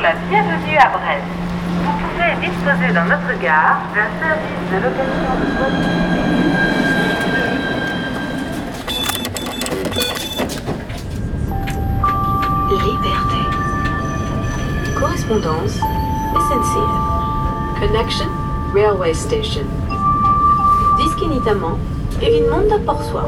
la bienvenue à Brest. Vous pouvez disposer dans notre gare d'un service de location de voitures. Liberté. Correspondance SNCF. Connection Railway Station. Disque initamment, Evin Monda Porsoir.